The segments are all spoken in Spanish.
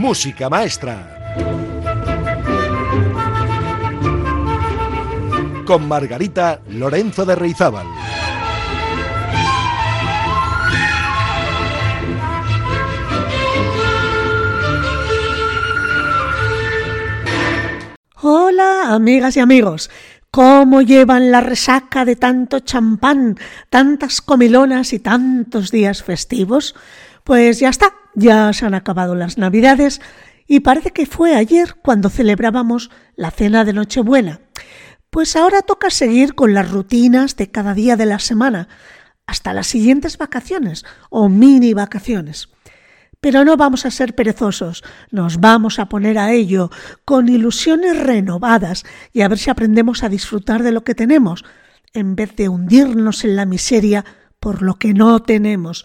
Música Maestra. Con Margarita Lorenzo de Reizábal. Hola, amigas y amigos. ¿Cómo llevan la resaca de tanto champán, tantas comilonas y tantos días festivos? Pues ya está, ya se han acabado las Navidades y parece que fue ayer cuando celebrábamos la cena de Nochebuena. Pues ahora toca seguir con las rutinas de cada día de la semana, hasta las siguientes vacaciones o mini vacaciones. Pero no vamos a ser perezosos, nos vamos a poner a ello con ilusiones renovadas y a ver si aprendemos a disfrutar de lo que tenemos, en vez de hundirnos en la miseria por lo que no tenemos.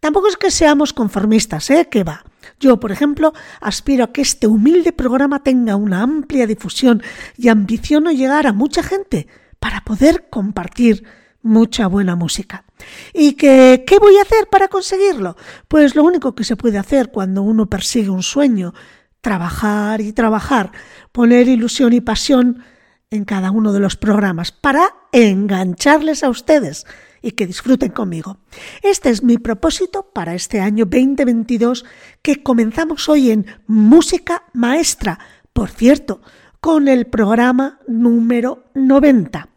Tampoco es que seamos conformistas, ¿eh? Que va. Yo, por ejemplo, aspiro a que este humilde programa tenga una amplia difusión y ambiciono llegar a mucha gente para poder compartir mucha buena música. ¿Y que, qué voy a hacer para conseguirlo? Pues lo único que se puede hacer cuando uno persigue un sueño, trabajar y trabajar, poner ilusión y pasión en cada uno de los programas para engancharles a ustedes y que disfruten conmigo. Este es mi propósito para este año 2022 que comenzamos hoy en Música Maestra, por cierto, con el programa número 90.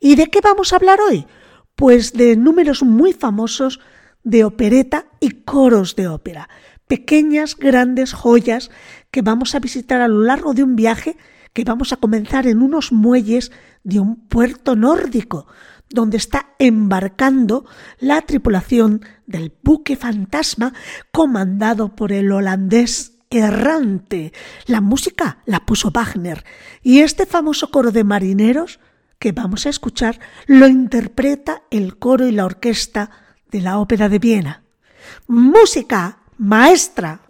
¿Y de qué vamos a hablar hoy? Pues de números muy famosos de opereta y coros de ópera, pequeñas, grandes joyas que vamos a visitar a lo largo de un viaje que vamos a comenzar en unos muelles de un puerto nórdico, donde está embarcando la tripulación del buque fantasma comandado por el holandés errante. La música la puso Wagner y este famoso coro de marineros que vamos a escuchar lo interpreta el coro y la orquesta de la Ópera de Viena. Música maestra.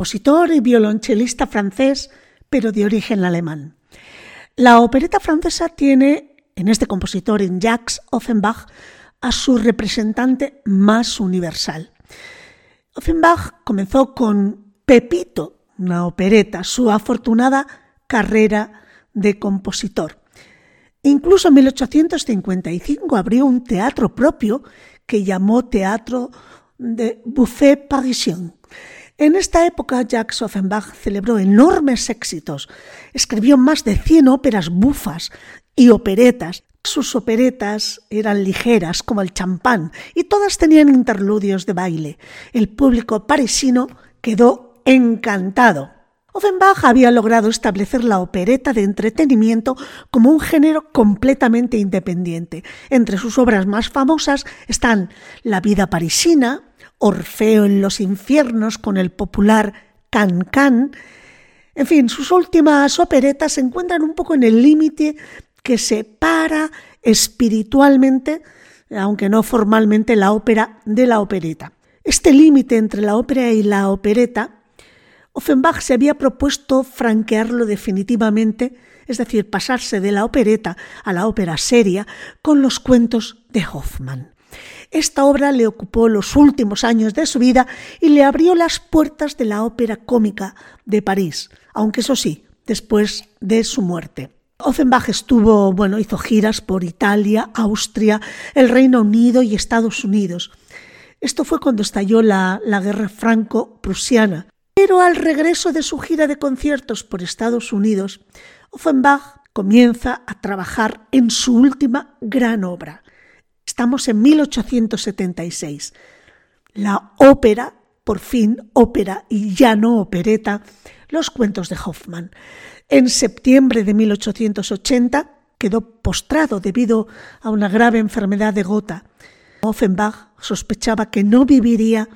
Compositor y violonchelista francés, pero de origen alemán. La opereta francesa tiene en este compositor, en Jacques Offenbach, a su representante más universal. Offenbach comenzó con Pepito, una opereta, su afortunada carrera de compositor. Incluso en 1855 abrió un teatro propio que llamó Teatro de Buffet Parisien. En esta época, Jacques Offenbach celebró enormes éxitos. Escribió más de 100 óperas bufas y operetas. sus operetas eran ligeras como el champán y todas tenían interludios de baile. El público parisino quedó encantado. Offenbach había logrado establecer la opereta de entretenimiento como un género completamente independiente. Entre sus obras más famosas están La vida parisina, Orfeo en los infiernos con el popular Can Can. En fin, sus últimas operetas se encuentran un poco en el límite que separa espiritualmente, aunque no formalmente, la ópera de la opereta. Este límite entre la ópera y la opereta Offenbach se había propuesto franquearlo definitivamente, es decir, pasarse de la opereta a la ópera seria con los cuentos de Hoffmann. Esta obra le ocupó los últimos años de su vida y le abrió las puertas de la ópera cómica de París, aunque eso sí, después de su muerte. Offenbach estuvo, bueno, hizo giras por Italia, Austria, el Reino Unido y Estados Unidos. Esto fue cuando estalló la, la guerra franco-prusiana pero al regreso de su gira de conciertos por Estados Unidos, Offenbach comienza a trabajar en su última gran obra. Estamos en 1876. La ópera, por fin ópera y ya no opereta, los cuentos de Hoffmann. En septiembre de 1880 quedó postrado debido a una grave enfermedad de gota. Offenbach sospechaba que no viviría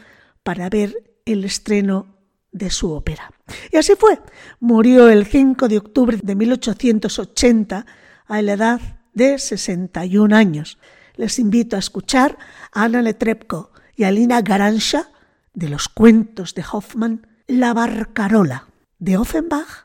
para ver el estreno de su ópera. Y así fue. Murió el 5 de octubre de 1880 a la edad de 61 años. Les invito a escuchar a Ana Letrebko y a Lina Garancha de los cuentos de Hoffman La Barcarola de Offenbach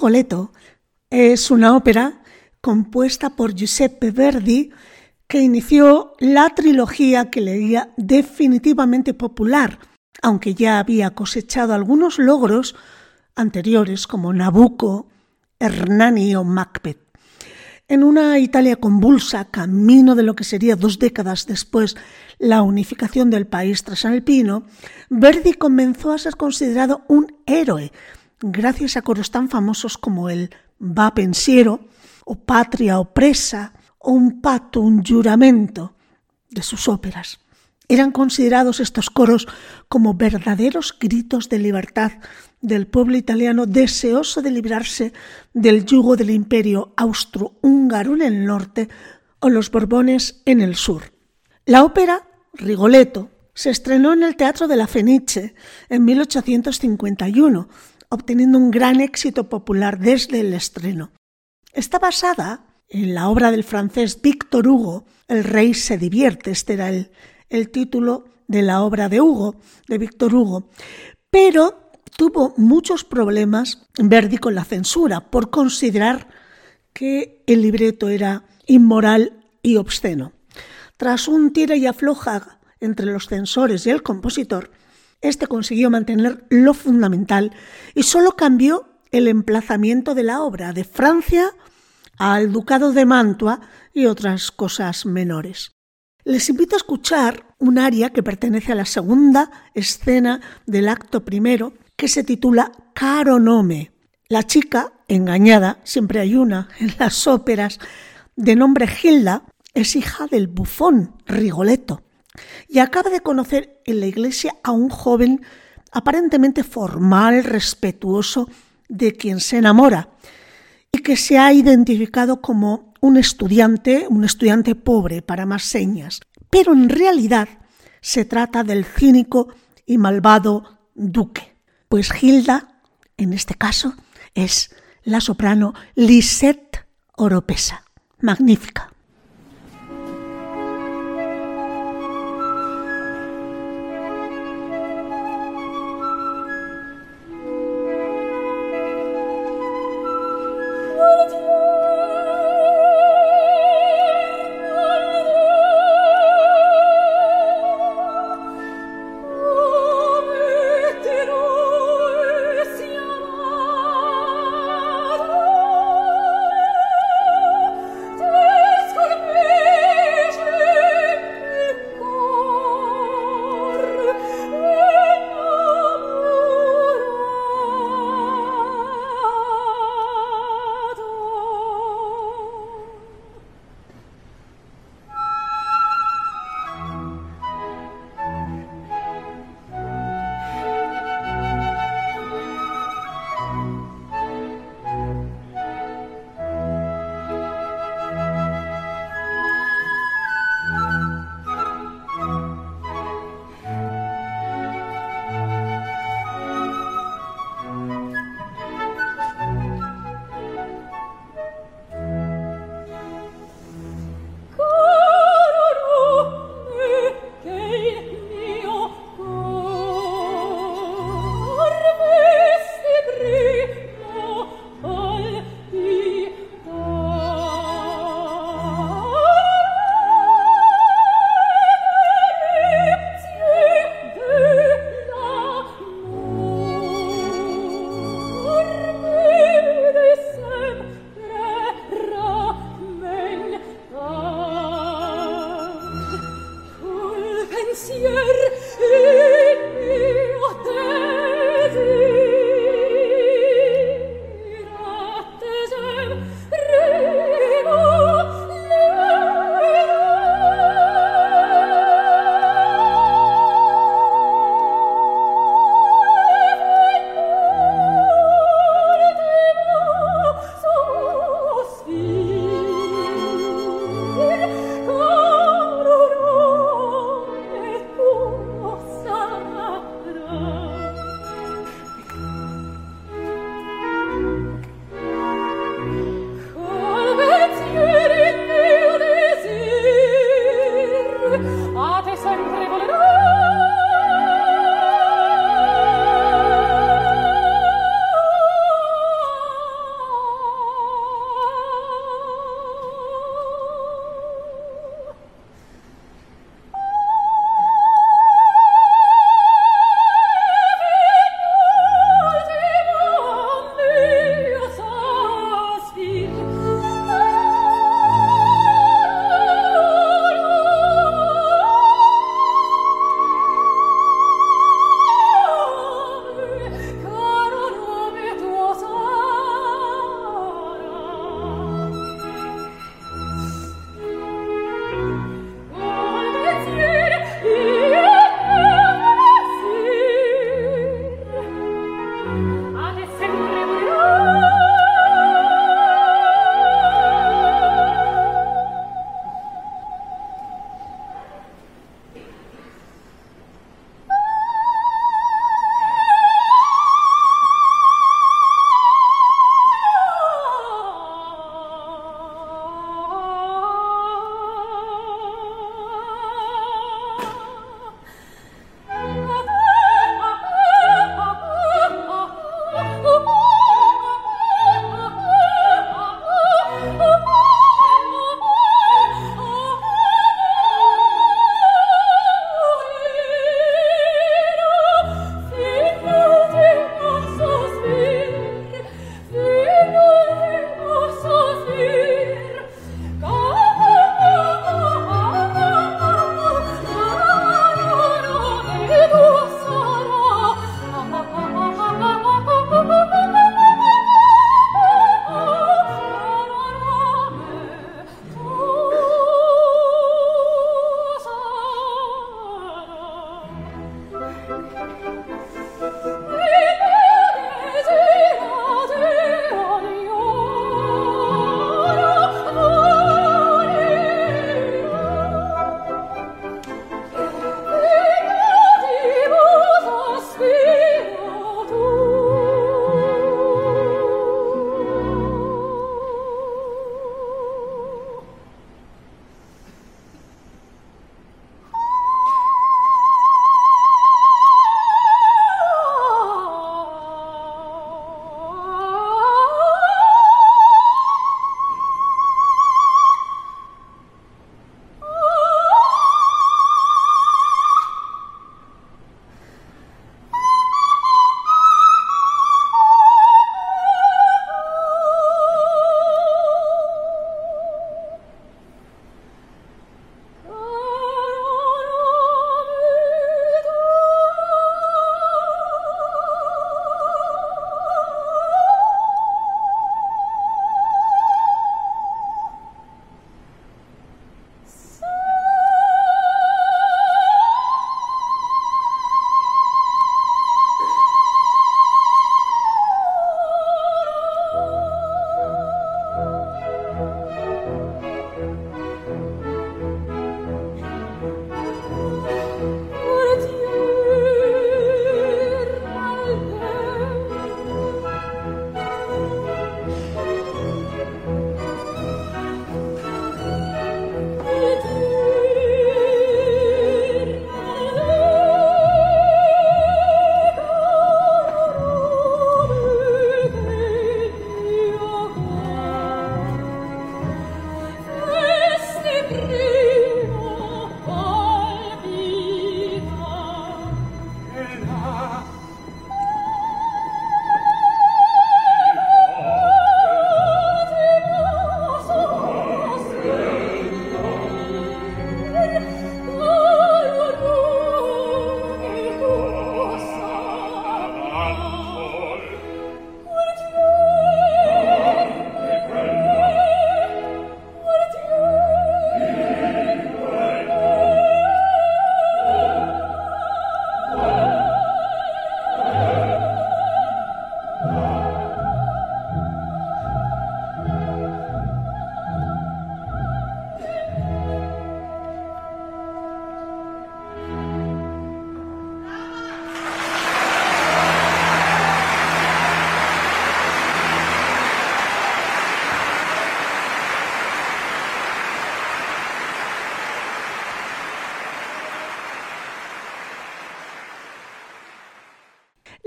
Rigoletto es una ópera compuesta por Giuseppe Verdi que inició la trilogía que leía definitivamente popular, aunque ya había cosechado algunos logros anteriores como Nabucco, Hernani o Macbeth. En una Italia convulsa, camino de lo que sería dos décadas después la unificación del país trasalpino, Verdi comenzó a ser considerado un héroe, gracias a coros tan famosos como el Va pensiero, o Patria opresa, o Un pato, un juramento de sus óperas. Eran considerados estos coros como verdaderos gritos de libertad del pueblo italiano deseoso de librarse del yugo del imperio austrohúngaro en el norte o los Borbones en el sur. La ópera Rigoletto se estrenó en el Teatro de la Fenice en 1851, obteniendo un gran éxito popular desde el estreno. Está basada en la obra del francés Victor Hugo, El rey se divierte, este era el, el título de la obra de Hugo, de Victor Hugo, pero tuvo muchos problemas Verdi con la censura por considerar que el libreto era inmoral y obsceno. Tras un tira y afloja entre los censores y el compositor, este consiguió mantener lo fundamental y solo cambió el emplazamiento de la obra de Francia al Ducado de Mantua y otras cosas menores. Les invito a escuchar un aria que pertenece a la segunda escena del acto primero que se titula Caro Nome. La chica, engañada, siempre hay una en las óperas, de nombre Gilda, es hija del bufón Rigoletto y acaba de conocer en la iglesia a un joven aparentemente formal, respetuoso, de quien se enamora y que se ha identificado como un estudiante, un estudiante pobre para más señas. Pero en realidad se trata del cínico y malvado duque. Pues Gilda, en este caso, es la soprano Lisette Oropesa. Magnífica.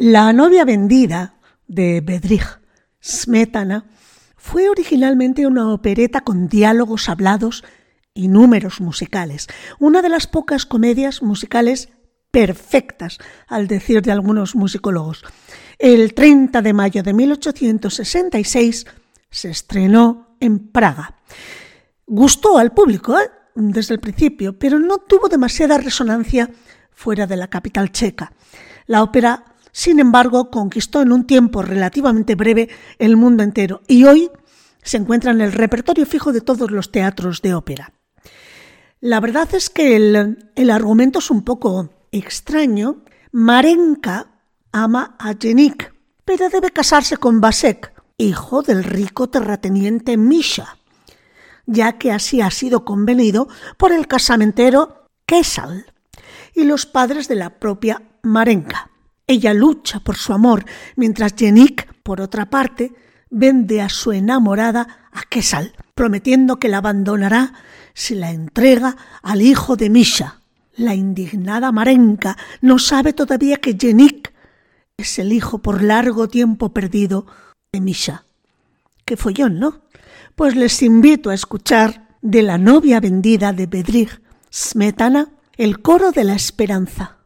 La novia vendida de Bedrich Smetana fue originalmente una opereta con diálogos hablados y números musicales, una de las pocas comedias musicales perfectas, al decir de algunos musicólogos. El 30 de mayo de 1866 se estrenó en Praga. Gustó al público ¿eh? desde el principio, pero no tuvo demasiada resonancia fuera de la capital checa. La ópera, sin embargo, conquistó en un tiempo relativamente breve el mundo entero y hoy se encuentra en el repertorio fijo de todos los teatros de ópera. La verdad es que el, el argumento es un poco extraño. Marenka ama a Jenik, pero debe casarse con Basek, hijo del rico terrateniente Misha, ya que así ha sido convenido por el casamentero Kesal y los padres de la propia Marenka. Ella lucha por su amor, mientras Jenik, por otra parte, vende a su enamorada a Kesal, prometiendo que la abandonará si la entrega al hijo de Misha. La indignada Marenka no sabe todavía que Jenik es el hijo por largo tiempo perdido de Misha. Qué follón, ¿no? Pues les invito a escuchar de la novia vendida de Bedrich Smetana el coro de la esperanza.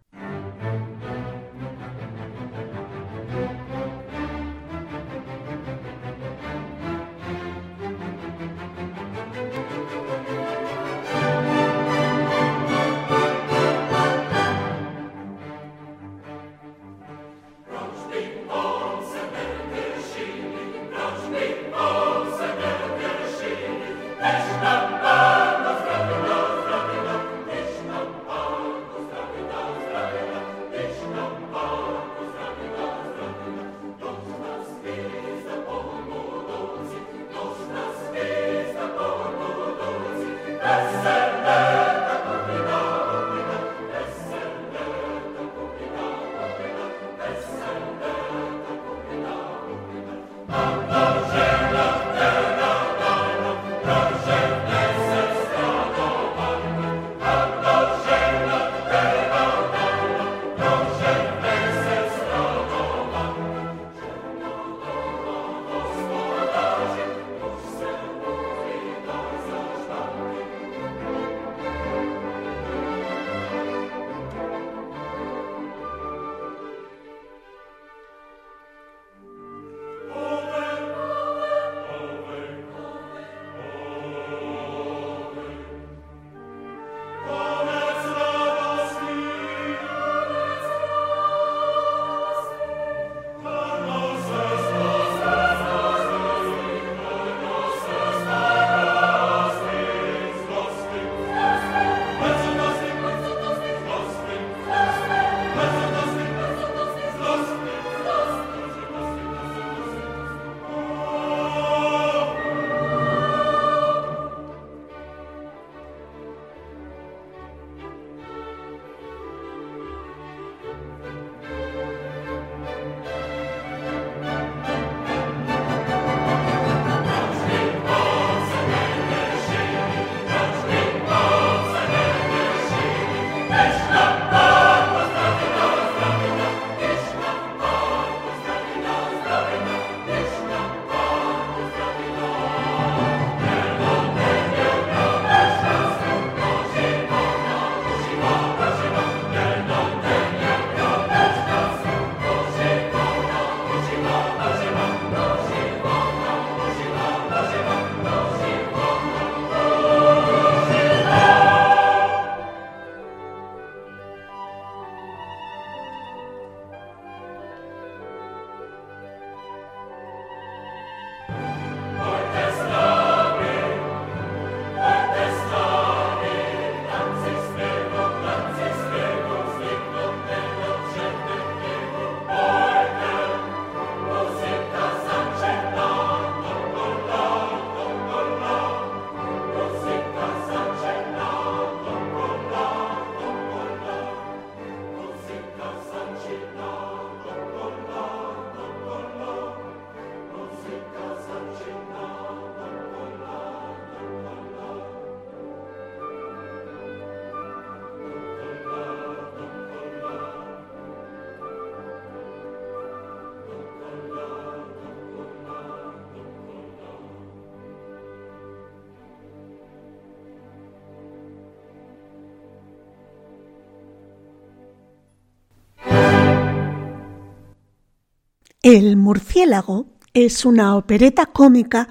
El murciélago es una opereta cómica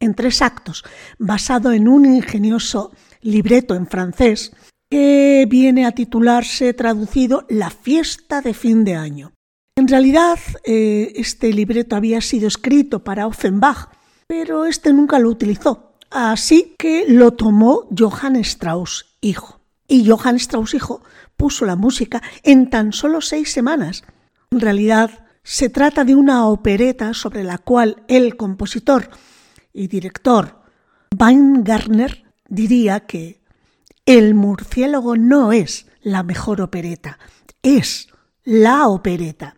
en tres actos, basado en un ingenioso libreto en francés que viene a titularse traducido La fiesta de fin de año. En realidad, eh, este libreto había sido escrito para Offenbach, pero este nunca lo utilizó, así que lo tomó Johann Strauss, hijo. Y Johann Strauss, hijo, puso la música en tan solo seis semanas. En realidad, se trata de una opereta sobre la cual el compositor y director Weingartner diría que el murciélago no es la mejor opereta, es la opereta.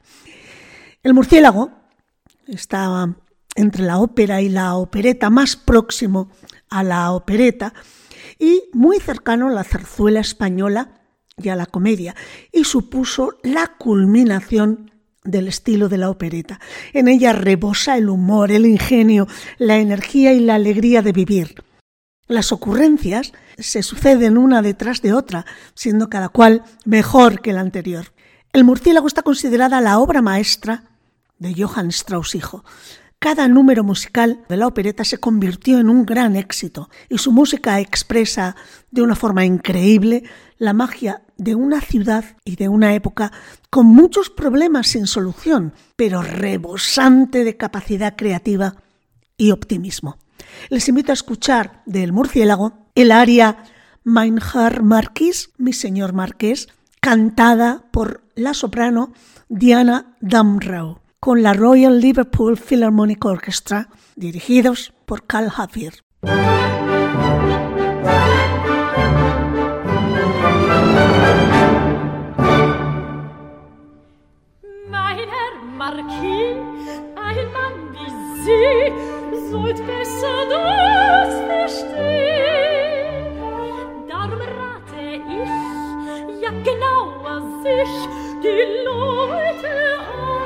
El murciélago está entre la ópera y la opereta más próximo a la opereta y muy cercano a la zarzuela española y a la comedia, y supuso la culminación del estilo de la opereta. En ella rebosa el humor, el ingenio, la energía y la alegría de vivir. Las ocurrencias se suceden una detrás de otra, siendo cada cual mejor que la anterior. El murciélago está considerada la obra maestra de Johann Strauss hijo. Cada número musical de la opereta se convirtió en un gran éxito y su música expresa de una forma increíble la magia de una ciudad y de una época con muchos problemas sin solución, pero rebosante de capacidad creativa y optimismo. Les invito a escuchar del murciélago el aria Mein Herr Marquis, mi señor marqués, cantada por la soprano Diana Damrau con la Royal Liverpool Philharmonic Orchestra, dirigidos por Carl Herr Marquis, ein Mann wie Sie, sollt genauer sich, die Leute ist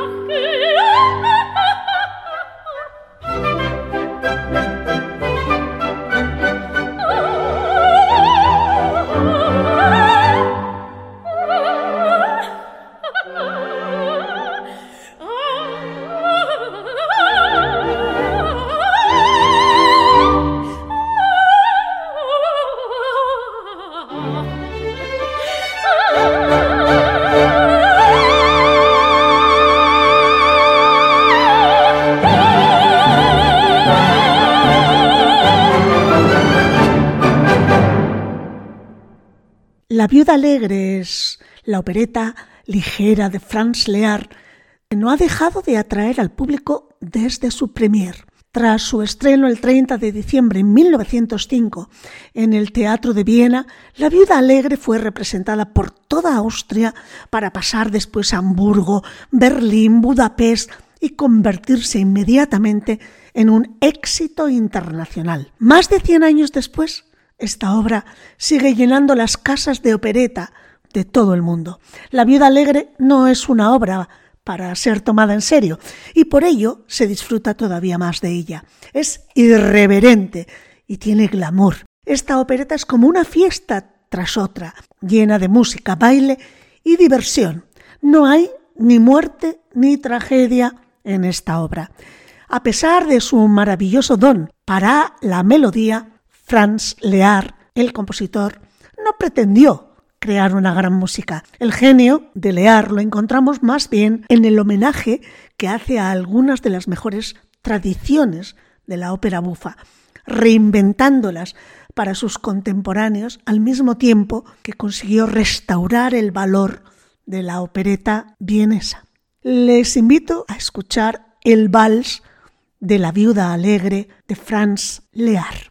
Viuda Alegre es la opereta ligera de Franz Lear que no ha dejado de atraer al público desde su premier. Tras su estreno el 30 de diciembre de 1905 en el Teatro de Viena, La Viuda Alegre fue representada por toda Austria para pasar después a Hamburgo, Berlín, Budapest y convertirse inmediatamente en un éxito internacional. Más de 100 años después, esta obra sigue llenando las casas de opereta de todo el mundo. La Viuda Alegre no es una obra para ser tomada en serio y por ello se disfruta todavía más de ella. Es irreverente y tiene glamour. Esta opereta es como una fiesta tras otra, llena de música, baile y diversión. No hay ni muerte ni tragedia en esta obra. A pesar de su maravilloso don para la melodía, Franz Lear, el compositor, no pretendió crear una gran música. El genio de Lear lo encontramos más bien en el homenaje que hace a algunas de las mejores tradiciones de la ópera bufa, reinventándolas para sus contemporáneos al mismo tiempo que consiguió restaurar el valor de la opereta vienesa. Les invito a escuchar el vals de la viuda alegre de Franz Lear.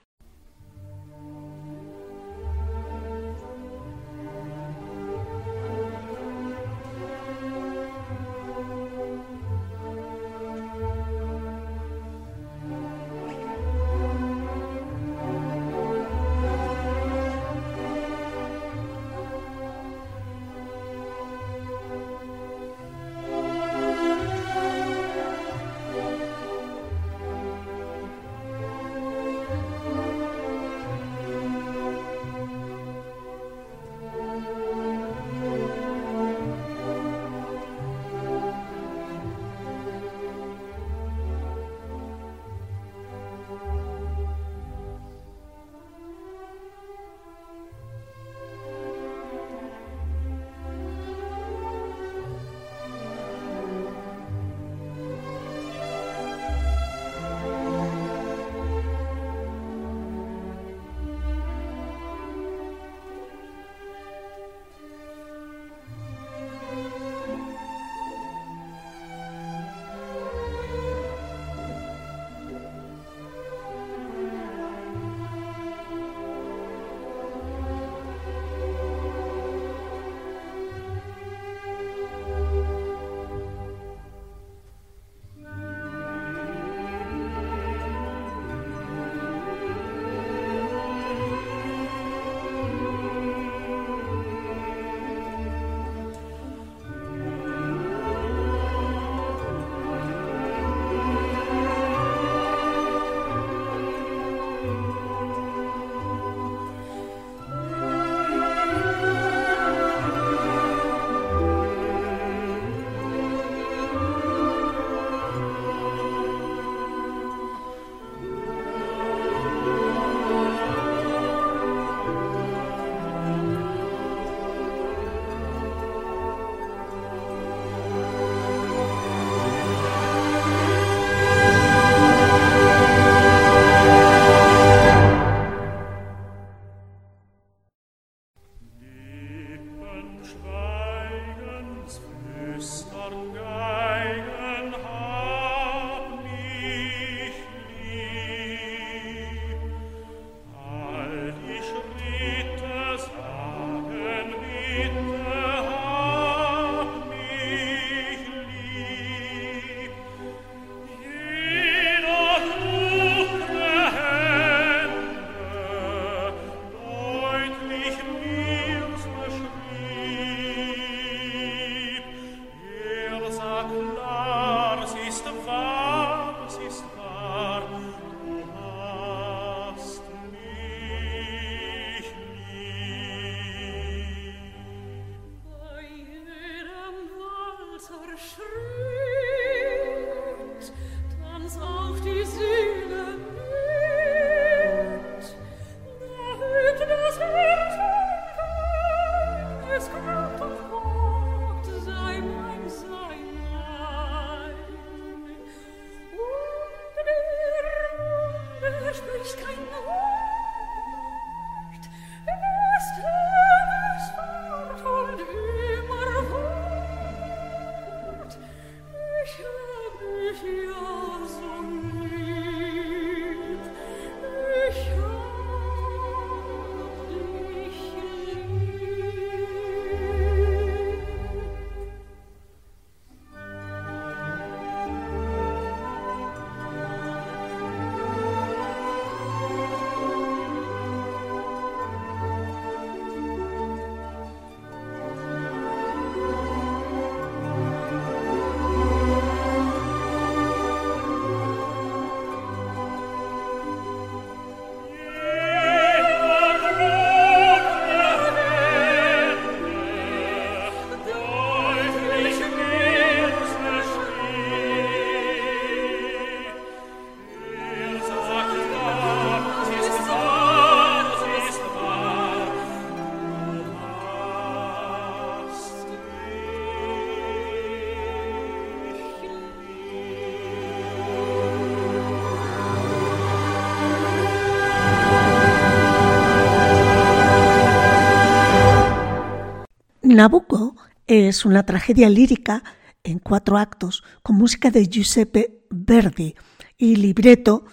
Nabucco es una tragedia lírica en cuatro actos con música de Giuseppe Verdi y libreto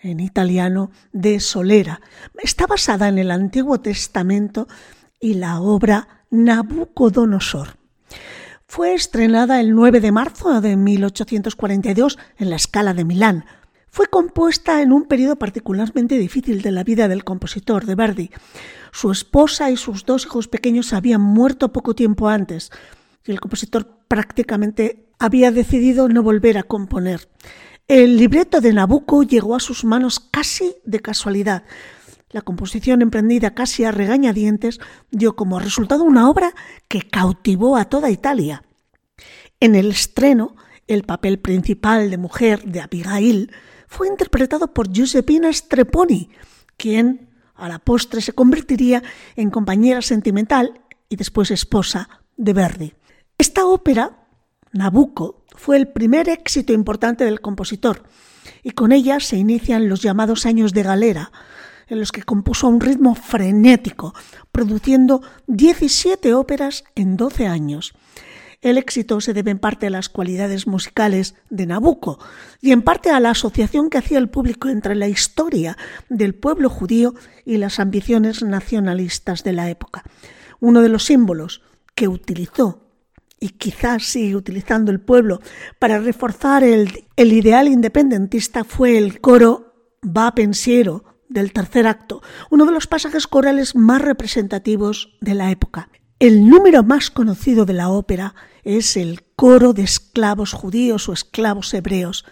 en italiano de Solera. Está basada en el Antiguo Testamento y la obra Nabucodonosor. Fue estrenada el 9 de marzo de 1842 en la Scala de Milán. Fue compuesta en un periodo particularmente difícil de la vida del compositor de Verdi. Su esposa y sus dos hijos pequeños habían muerto poco tiempo antes y el compositor prácticamente había decidido no volver a componer. El libreto de Nabucco llegó a sus manos casi de casualidad. La composición emprendida casi a regañadientes dio como resultado una obra que cautivó a toda Italia. En el estreno, el papel principal de mujer de Abigail fue interpretado por Giuseppina Streponi, quien a la postre se convertiría en compañera sentimental y después esposa de Verdi. Esta ópera, Nabucco, fue el primer éxito importante del compositor y con ella se inician los llamados años de galera, en los que compuso a un ritmo frenético, produciendo 17 óperas en 12 años. El éxito se debe en parte a las cualidades musicales de Nabucco y en parte a la asociación que hacía el público entre la historia del pueblo judío y las ambiciones nacionalistas de la época. Uno de los símbolos que utilizó y quizás sigue utilizando el pueblo para reforzar el, el ideal independentista fue el coro Va pensiero del tercer acto, uno de los pasajes corales más representativos de la época. El número más conocido de la ópera es el coro de esclavos judíos o esclavos hebreos.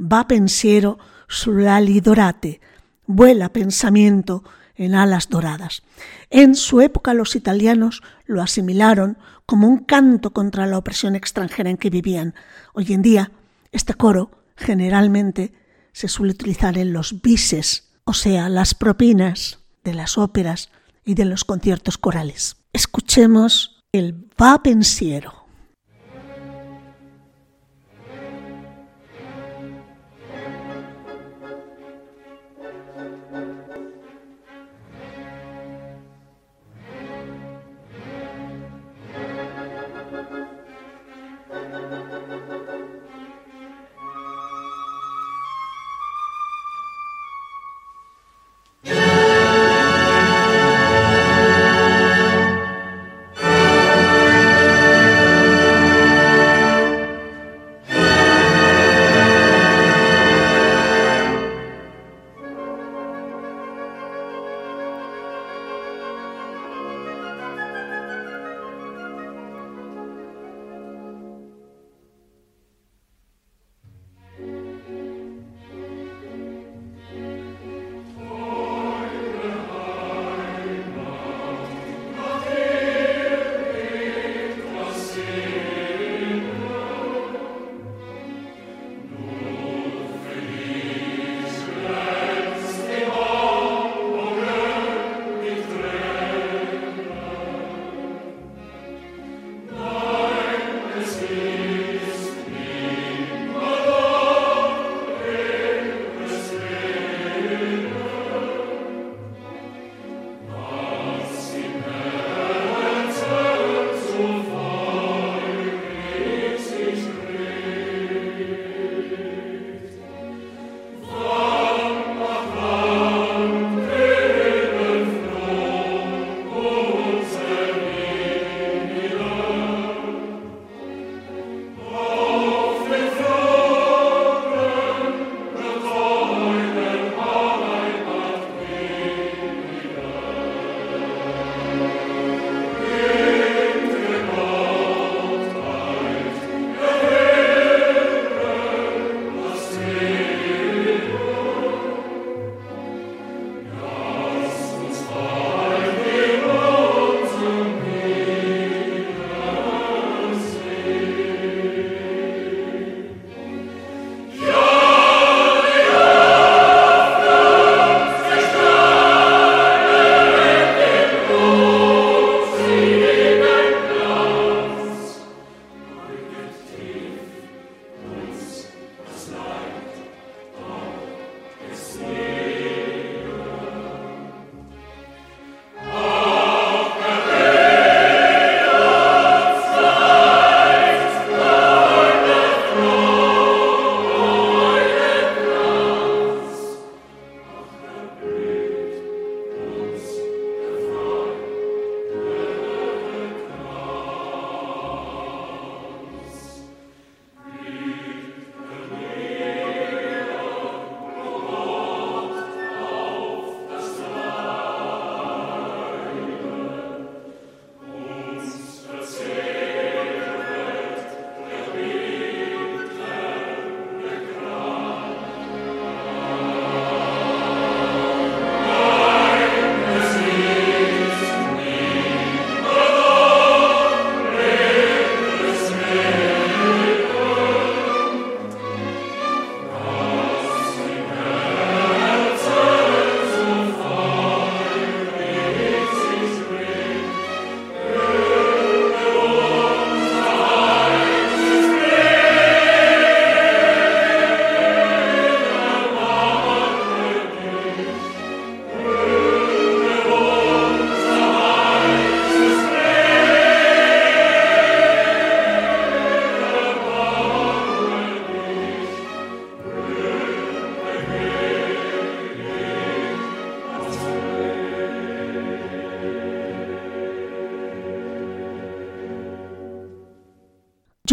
Va pensiero sulali dorate, vuela pensamiento en alas doradas. En su época los italianos lo asimilaron como un canto contra la opresión extranjera en que vivían. Hoy en día, este coro generalmente se suele utilizar en los bises, o sea, las propinas de las óperas y de los conciertos corales. Escuchemos el Va pensiero.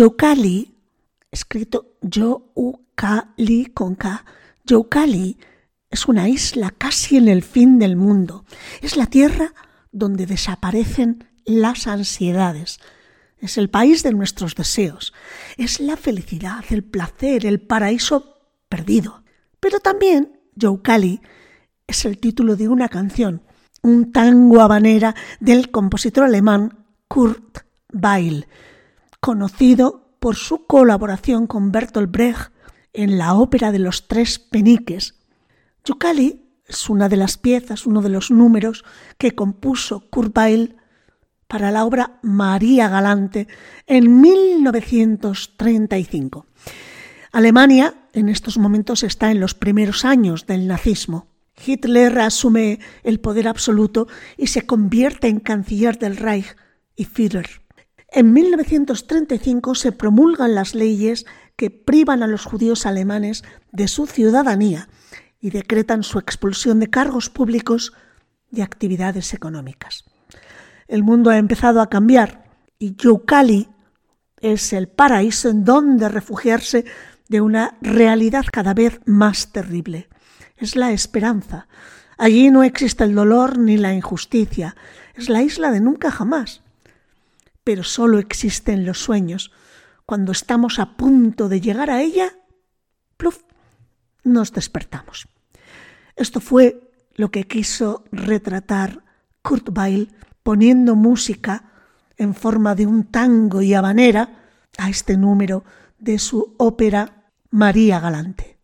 Youkali, escrito Yo-U-K-Li con K, es una isla casi en el fin del mundo. Es la tierra donde desaparecen las ansiedades. Es el país de nuestros deseos. Es la felicidad, el placer, el paraíso perdido. Pero también Youkali es el título de una canción, un tango habanera del compositor alemán Kurt Weill, conocido por su colaboración con Bertolt Brecht en la ópera de los tres peniques. Youkali es una de las piezas, uno de los números que compuso Kurt para la obra María Galante en 1935. Alemania en estos momentos está en los primeros años del nazismo. Hitler asume el poder absoluto y se convierte en canciller del Reich y Führer. En 1935 se promulgan las leyes que privan a los judíos alemanes de su ciudadanía y decretan su expulsión de cargos públicos y actividades económicas el mundo ha empezado a cambiar y Youkali es el paraíso en donde refugiarse de una realidad cada vez más terrible. Es la esperanza. Allí no existe el dolor ni la injusticia. Es la isla de nunca jamás. Pero solo existen los sueños. Cuando estamos a punto de llegar a ella, pluf, nos despertamos. Esto fue lo que quiso retratar Kurt Weill poniendo música en forma de un tango y habanera a este número de su ópera María Galante.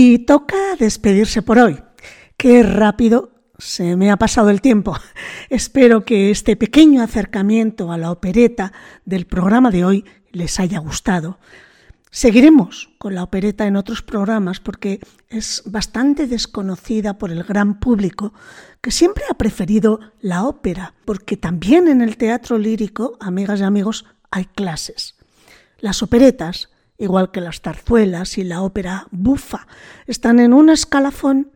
Y toca despedirse por hoy. Qué rápido se me ha pasado el tiempo. Espero que este pequeño acercamiento a la opereta del programa de hoy les haya gustado. Seguiremos con la opereta en otros programas porque es bastante desconocida por el gran público que siempre ha preferido la ópera, porque también en el teatro lírico, amigas y amigos, hay clases. Las operetas, igual que las zarzuelas y la ópera bufa, están en un escalafón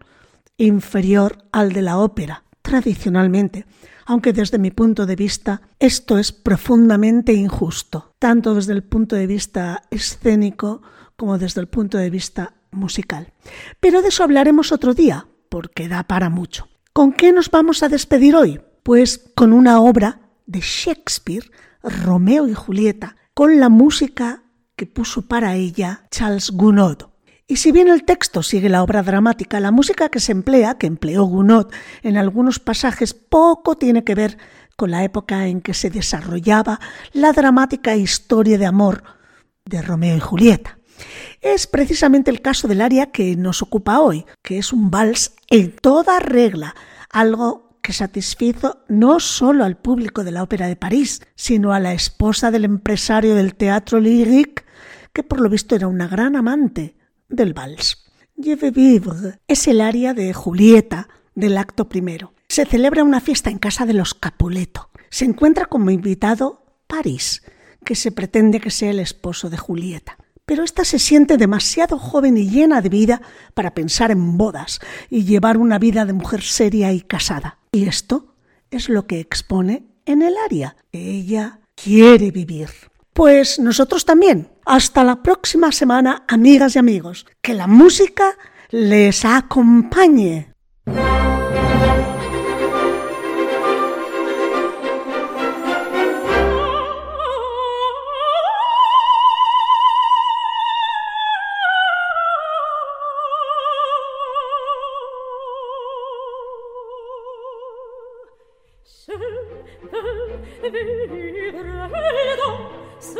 inferior al de la ópera, tradicionalmente, aunque desde mi punto de vista esto es profundamente injusto, tanto desde el punto de vista escénico como desde el punto de vista musical. Pero de eso hablaremos otro día, porque da para mucho. ¿Con qué nos vamos a despedir hoy? Pues con una obra de Shakespeare, Romeo y Julieta, con la música que puso para ella Charles Gounod. Y si bien el texto sigue la obra dramática, la música que se emplea, que empleó Gounod en algunos pasajes, poco tiene que ver con la época en que se desarrollaba la dramática historia de amor de Romeo y Julieta. Es precisamente el caso del aria que nos ocupa hoy, que es un vals en toda regla, algo que satisfizo no solo al público de la Ópera de París, sino a la esposa del empresario del teatro lyrique, que por lo visto era una gran amante del vals. Veux vivre es el aria de Julieta del acto primero. Se celebra una fiesta en casa de los Capuleto. Se encuentra como invitado París, que se pretende que sea el esposo de Julieta. Pero ésta se siente demasiado joven y llena de vida para pensar en bodas y llevar una vida de mujer seria y casada. Y esto es lo que expone en el que ella quiere vivir. Pues nosotros también. Hasta la próxima semana, amigas y amigos. Que la música les acompañe. Se